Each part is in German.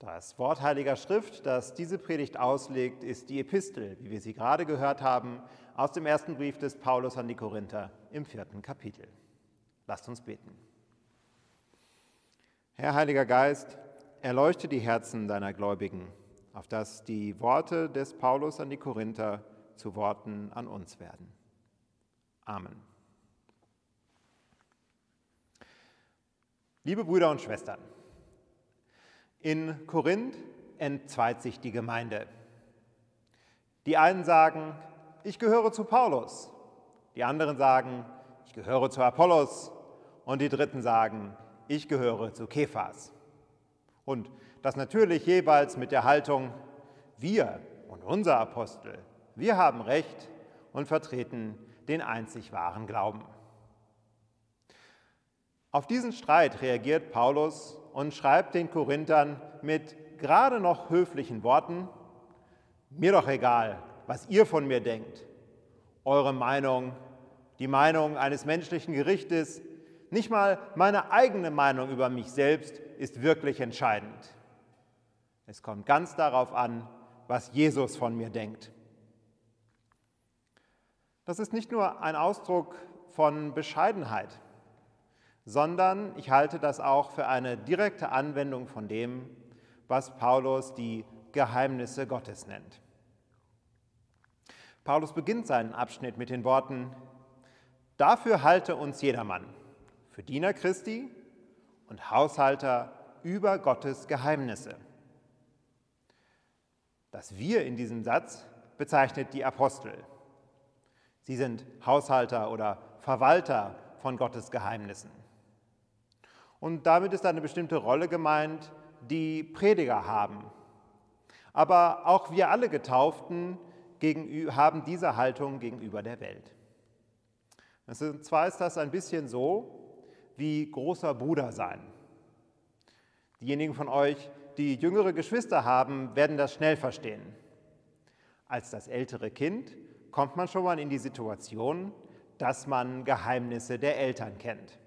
Das Wort Heiliger Schrift, das diese Predigt auslegt, ist die Epistel, wie wir sie gerade gehört haben, aus dem ersten Brief des Paulus an die Korinther im vierten Kapitel. Lasst uns beten. Herr Heiliger Geist, erleuchte die Herzen deiner Gläubigen, auf dass die Worte des Paulus an die Korinther zu Worten an uns werden. Amen. Liebe Brüder und Schwestern, in Korinth entzweit sich die Gemeinde. Die einen sagen, ich gehöre zu Paulus. Die anderen sagen, ich gehöre zu Apollos. Und die dritten sagen, ich gehöre zu Kephas. Und das natürlich jeweils mit der Haltung, wir und unser Apostel, wir haben Recht und vertreten den einzig wahren Glauben. Auf diesen Streit reagiert Paulus und schreibt den Korinthern mit gerade noch höflichen Worten, mir doch egal, was ihr von mir denkt. Eure Meinung, die Meinung eines menschlichen Gerichtes, nicht mal meine eigene Meinung über mich selbst ist wirklich entscheidend. Es kommt ganz darauf an, was Jesus von mir denkt. Das ist nicht nur ein Ausdruck von Bescheidenheit, sondern ich halte das auch für eine direkte Anwendung von dem, was Paulus die Geheimnisse Gottes nennt. Paulus beginnt seinen Abschnitt mit den Worten, Dafür halte uns jedermann, für Diener Christi und Haushalter über Gottes Geheimnisse. Das Wir in diesem Satz bezeichnet die Apostel. Sie sind Haushalter oder Verwalter von Gottes Geheimnissen. Und damit ist eine bestimmte Rolle gemeint, die Prediger haben. Aber auch wir alle Getauften haben diese Haltung gegenüber der Welt. Und zwar ist das ein bisschen so wie großer Bruder sein. Diejenigen von euch, die jüngere Geschwister haben, werden das schnell verstehen. Als das ältere Kind kommt man schon mal in die Situation, dass man Geheimnisse der Eltern kennt.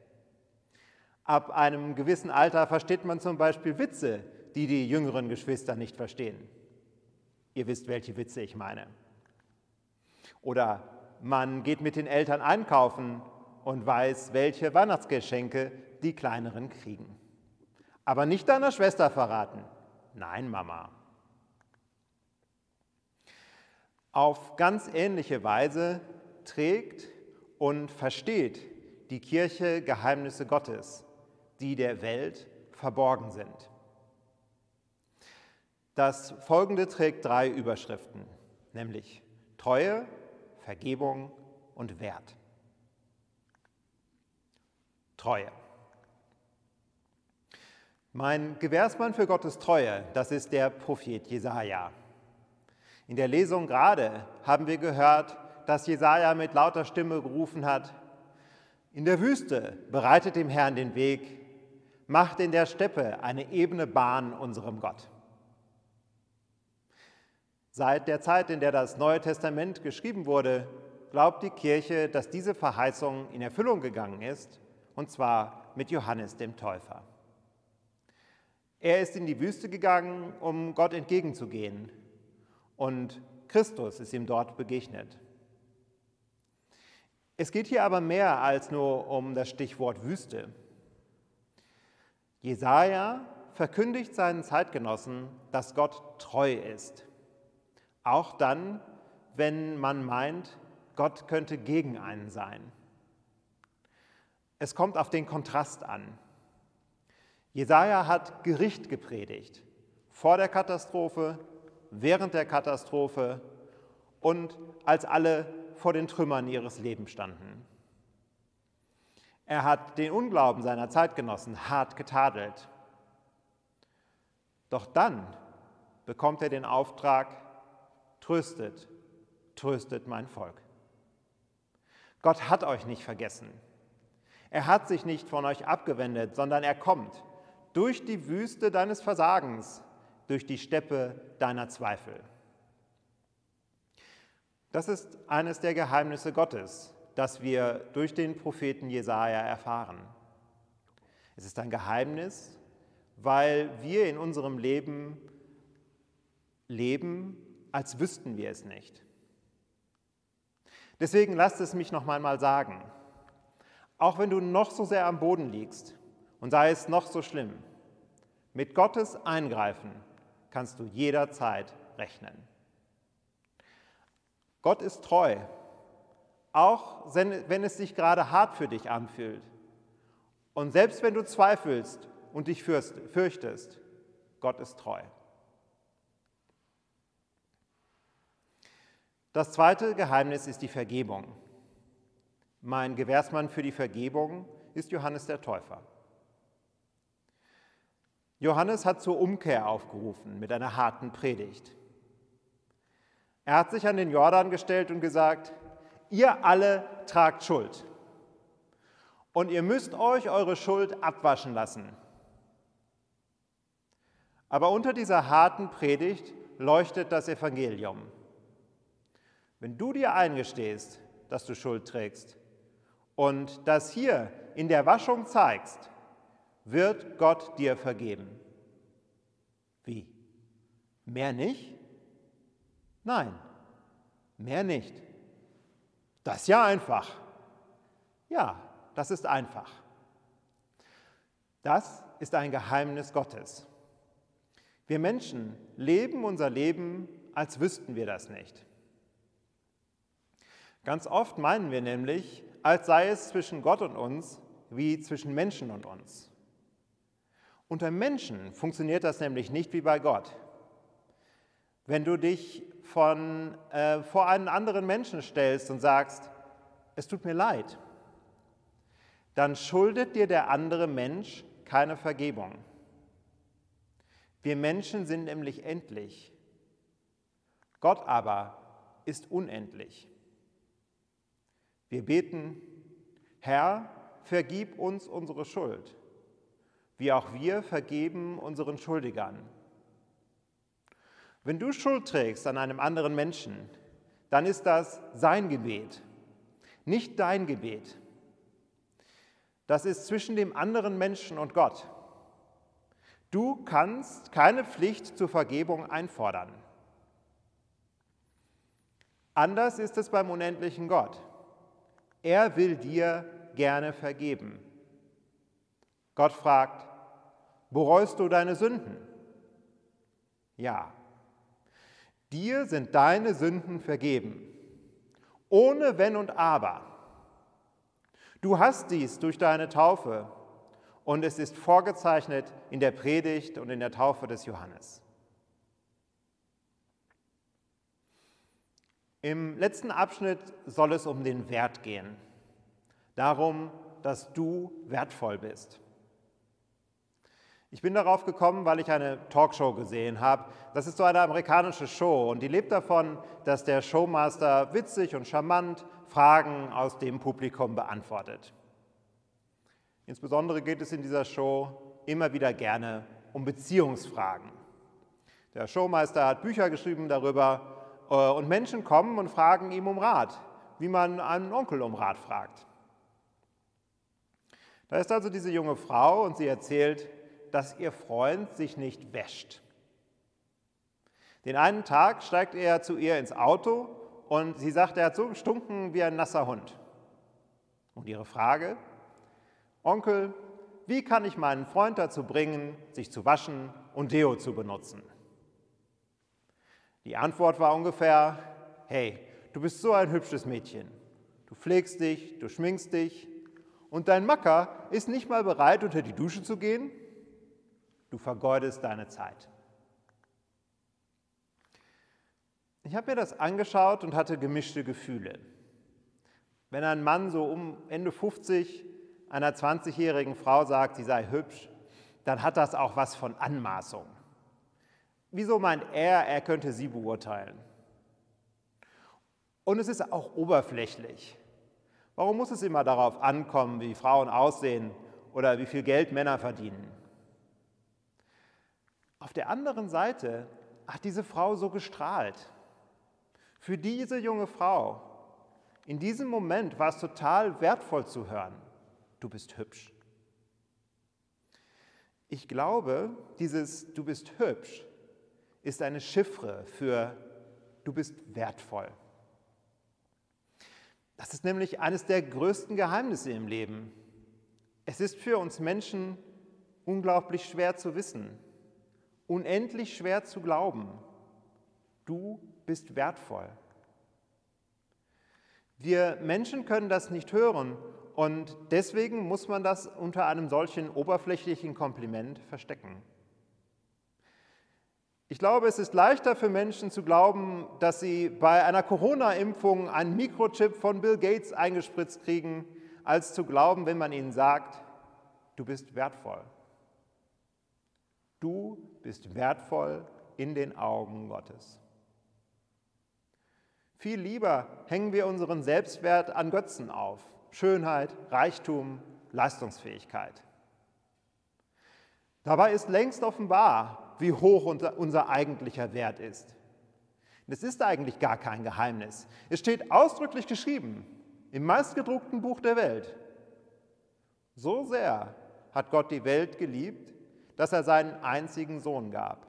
Ab einem gewissen Alter versteht man zum Beispiel Witze, die die jüngeren Geschwister nicht verstehen. Ihr wisst, welche Witze ich meine. Oder man geht mit den Eltern einkaufen und weiß, welche Weihnachtsgeschenke die Kleineren kriegen. Aber nicht deiner Schwester verraten. Nein, Mama. Auf ganz ähnliche Weise trägt und versteht die Kirche Geheimnisse Gottes die der Welt verborgen sind. Das folgende trägt drei Überschriften, nämlich Treue, Vergebung und Wert. Treue. Mein Gewährsmann für Gottes Treue, das ist der Prophet Jesaja. In der Lesung gerade haben wir gehört, dass Jesaja mit lauter Stimme gerufen hat: In der Wüste bereitet dem Herrn den Weg, macht in der Steppe eine ebene Bahn unserem Gott. Seit der Zeit, in der das Neue Testament geschrieben wurde, glaubt die Kirche, dass diese Verheißung in Erfüllung gegangen ist, und zwar mit Johannes dem Täufer. Er ist in die Wüste gegangen, um Gott entgegenzugehen, und Christus ist ihm dort begegnet. Es geht hier aber mehr als nur um das Stichwort Wüste. Jesaja verkündigt seinen Zeitgenossen, dass Gott treu ist. Auch dann, wenn man meint, Gott könnte gegen einen sein. Es kommt auf den Kontrast an. Jesaja hat Gericht gepredigt. Vor der Katastrophe, während der Katastrophe und als alle vor den Trümmern ihres Lebens standen. Er hat den Unglauben seiner Zeitgenossen hart getadelt. Doch dann, bekommt er den Auftrag, tröstet, tröstet mein Volk. Gott hat euch nicht vergessen. Er hat sich nicht von euch abgewendet, sondern er kommt durch die Wüste deines Versagens, durch die Steppe deiner Zweifel. Das ist eines der Geheimnisse Gottes, das wir durch den Propheten Jesaja erfahren. Es ist ein Geheimnis, weil wir in unserem Leben leben, als wüssten wir es nicht. Deswegen lasst es mich noch einmal sagen. Auch wenn du noch so sehr am Boden liegst und sei es noch so schlimm, mit Gottes Eingreifen kannst du jederzeit rechnen. Gott ist treu, auch wenn es sich gerade hart für dich anfühlt. Und selbst wenn du zweifelst und dich fürchtest, Gott ist treu. Das zweite Geheimnis ist die Vergebung. Mein Gewährsmann für die Vergebung ist Johannes der Täufer. Johannes hat zur Umkehr aufgerufen mit einer harten Predigt. Er hat sich an den Jordan gestellt und gesagt, ihr alle tragt Schuld. Und ihr müsst euch eure Schuld abwaschen lassen. Aber unter dieser harten Predigt leuchtet das Evangelium. Wenn du dir eingestehst, dass du Schuld trägst und das hier in der Waschung zeigst, wird Gott dir vergeben. Wie? Mehr nicht? Nein, mehr nicht. Das ist ja einfach. Ja, das ist einfach. Das ist ein Geheimnis Gottes. Wir Menschen leben unser Leben, als wüssten wir das nicht. Ganz oft meinen wir nämlich, als sei es zwischen Gott und uns wie zwischen Menschen und uns. Unter Menschen funktioniert das nämlich nicht wie bei Gott. Wenn du dich von, äh, vor einen anderen Menschen stellst und sagst, es tut mir leid, dann schuldet dir der andere Mensch keine Vergebung. Wir Menschen sind nämlich endlich. Gott aber ist unendlich. Wir beten, Herr, vergib uns unsere Schuld, wie auch wir vergeben unseren Schuldigern. Wenn du Schuld trägst an einem anderen Menschen, dann ist das sein Gebet, nicht dein Gebet. Das ist zwischen dem anderen Menschen und Gott. Du kannst keine Pflicht zur Vergebung einfordern. Anders ist es beim unendlichen Gott. Er will dir gerne vergeben. Gott fragt, bereust du deine Sünden? Ja. Dir sind deine Sünden vergeben, ohne Wenn und Aber. Du hast dies durch deine Taufe und es ist vorgezeichnet in der Predigt und in der Taufe des Johannes. Im letzten Abschnitt soll es um den Wert gehen, darum, dass du wertvoll bist. Ich bin darauf gekommen, weil ich eine Talkshow gesehen habe. Das ist so eine amerikanische Show und die lebt davon, dass der Showmaster witzig und charmant Fragen aus dem Publikum beantwortet. Insbesondere geht es in dieser Show immer wieder gerne um Beziehungsfragen. Der Showmeister hat Bücher geschrieben darüber, äh, und Menschen kommen und fragen ihm um Rat, wie man einen Onkel um Rat fragt. Da ist also diese junge Frau und sie erzählt, dass ihr Freund sich nicht wäscht. Den einen Tag steigt er zu ihr ins Auto und sie sagt, er hat so gestunken wie ein nasser Hund. Und ihre Frage, Onkel, wie kann ich meinen Freund dazu bringen, sich zu waschen und Deo zu benutzen? Die Antwort war ungefähr, hey, du bist so ein hübsches Mädchen. Du pflegst dich, du schminkst dich und dein Macker ist nicht mal bereit, unter die Dusche zu gehen. Du vergeudest deine Zeit. Ich habe mir das angeschaut und hatte gemischte Gefühle. Wenn ein Mann so um Ende 50 einer 20-jährigen Frau sagt, sie sei hübsch, dann hat das auch was von Anmaßung. Wieso meint er, er könnte sie beurteilen? Und es ist auch oberflächlich. Warum muss es immer darauf ankommen, wie Frauen aussehen oder wie viel Geld Männer verdienen? Der anderen Seite hat diese Frau so gestrahlt. Für diese junge Frau, in diesem Moment war es total wertvoll zu hören, du bist hübsch. Ich glaube, dieses Du bist hübsch ist eine Chiffre für Du bist wertvoll. Das ist nämlich eines der größten Geheimnisse im Leben. Es ist für uns Menschen unglaublich schwer zu wissen, unendlich schwer zu glauben. Du bist wertvoll. Wir Menschen können das nicht hören und deswegen muss man das unter einem solchen oberflächlichen Kompliment verstecken. Ich glaube, es ist leichter für Menschen zu glauben, dass sie bei einer Corona-Impfung einen Mikrochip von Bill Gates eingespritzt kriegen, als zu glauben, wenn man ihnen sagt, du bist wertvoll. Du bist wertvoll in den Augen Gottes. Viel lieber hängen wir unseren Selbstwert an Götzen auf. Schönheit, Reichtum, Leistungsfähigkeit. Dabei ist längst offenbar, wie hoch unser eigentlicher Wert ist. Es ist eigentlich gar kein Geheimnis. Es steht ausdrücklich geschrieben im meistgedruckten Buch der Welt. So sehr hat Gott die Welt geliebt, dass er seinen einzigen Sohn gab.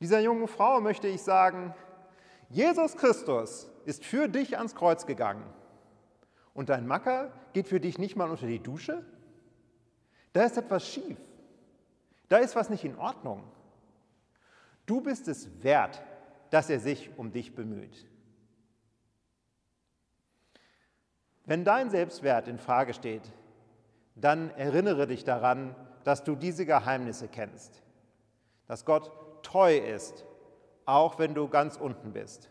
Dieser jungen Frau möchte ich sagen, Jesus Christus ist für dich ans Kreuz gegangen. Und dein Macker geht für dich nicht mal unter die Dusche? Da ist etwas schief. Da ist was nicht in Ordnung. Du bist es wert, dass er sich um dich bemüht. Wenn dein Selbstwert in Frage steht, dann erinnere dich daran, dass du diese Geheimnisse kennst, dass Gott treu ist, auch wenn du ganz unten bist,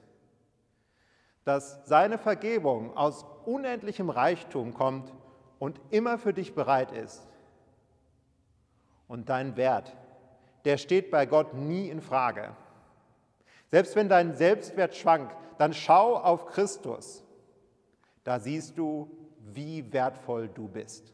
dass seine Vergebung aus unendlichem Reichtum kommt und immer für dich bereit ist und dein Wert, der steht bei Gott nie in Frage. Selbst wenn dein Selbstwert schwankt, dann schau auf Christus. Da siehst du, wie wertvoll du bist.